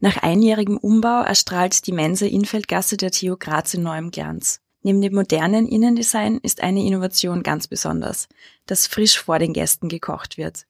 Nach einjährigem Umbau erstrahlt die Mensa Infeldgasse der TU Graz in neuem Glanz. Neben dem modernen Innendesign ist eine Innovation ganz besonders, dass frisch vor den Gästen gekocht wird.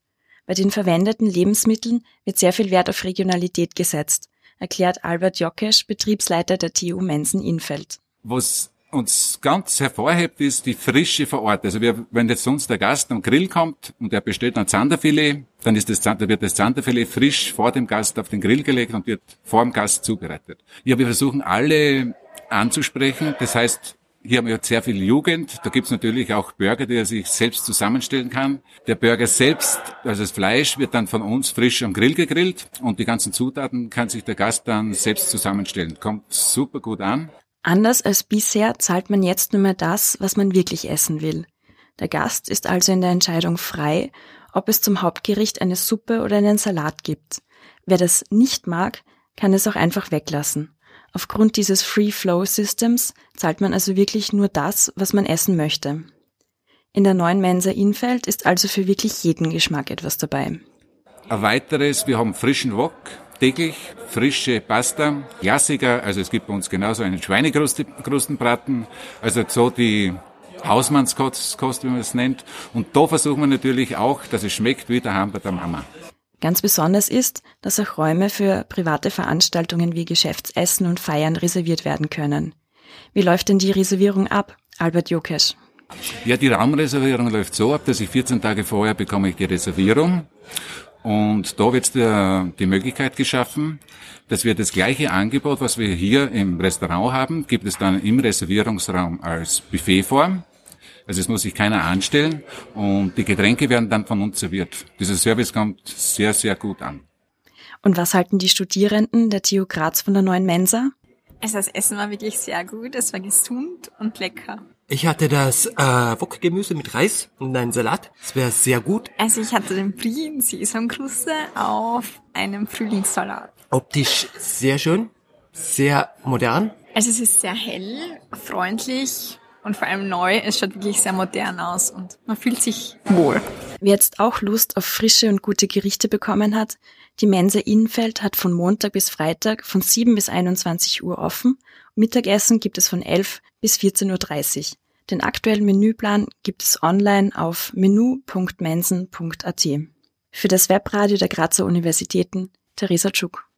Bei den verwendeten Lebensmitteln wird sehr viel Wert auf Regionalität gesetzt, erklärt Albert Jockesch, Betriebsleiter der TU Mensen Infeld. Was uns ganz hervorhebt, ist die Frische vor Ort. Also wir, wenn jetzt sonst der Gast am Grill kommt und er bestellt ein Zanderfilet, dann ist das, da wird das Zanderfilet frisch vor dem Gast auf den Grill gelegt und wird vor dem Gast zubereitet. Ja, wir versuchen alle anzusprechen. Das heißt, hier haben wir sehr viel Jugend. Da gibt's natürlich auch Burger, die er sich selbst zusammenstellen kann. Der Burger selbst, also das Fleisch, wird dann von uns frisch am Grill gegrillt und die ganzen Zutaten kann sich der Gast dann selbst zusammenstellen. Kommt super gut an. Anders als bisher zahlt man jetzt nur mehr das, was man wirklich essen will. Der Gast ist also in der Entscheidung frei, ob es zum Hauptgericht eine Suppe oder einen Salat gibt. Wer das nicht mag, kann es auch einfach weglassen. Aufgrund dieses Free-Flow-Systems zahlt man also wirklich nur das, was man essen möchte. In der neuen Mensa Infeld ist also für wirklich jeden Geschmack etwas dabei. Ein weiteres, wir haben frischen Wok, täglich frische Pasta, Klassiker, also es gibt bei uns genauso einen Schweinekrustenbraten, also so die Hausmannskost, wie man es nennt. Und da versuchen wir natürlich auch, dass es schmeckt wie der Mama. Ganz besonders ist, dass auch Räume für private Veranstaltungen wie Geschäftsessen und Feiern reserviert werden können. Wie läuft denn die Reservierung ab, Albert Jokesch? Ja, die Raumreservierung läuft so ab, dass ich 14 Tage vorher bekomme ich die Reservierung und da wird die Möglichkeit geschaffen, dass wir das gleiche Angebot, was wir hier im Restaurant haben, gibt es dann im Reservierungsraum als Buffetform. Also es muss sich keiner anstellen und die Getränke werden dann von uns serviert. Dieser Service kommt sehr, sehr gut an. Und was halten die Studierenden der TU Graz von der neuen Mensa? Also das Essen war wirklich sehr gut, es war gesund und lecker. Ich hatte das äh, Wokgemüse mit Reis und einen Salat. Das wäre sehr gut. Also ich hatte den Brie in Sesamkruste auf einem Frühlingssalat. Optisch sehr schön, sehr modern. Also es ist sehr hell, freundlich und vor allem neu. Es schaut wirklich sehr modern aus und man fühlt sich wohl. Wer jetzt auch Lust auf frische und gute Gerichte bekommen hat, die Mensa Innfeld hat von Montag bis Freitag von 7 bis 21 Uhr offen. Mittagessen gibt es von 11 bis 14.30 Uhr. Den aktuellen Menüplan gibt es online auf menü.mensen.at. Für das Webradio der Grazer Universitäten, Theresa Tschuk.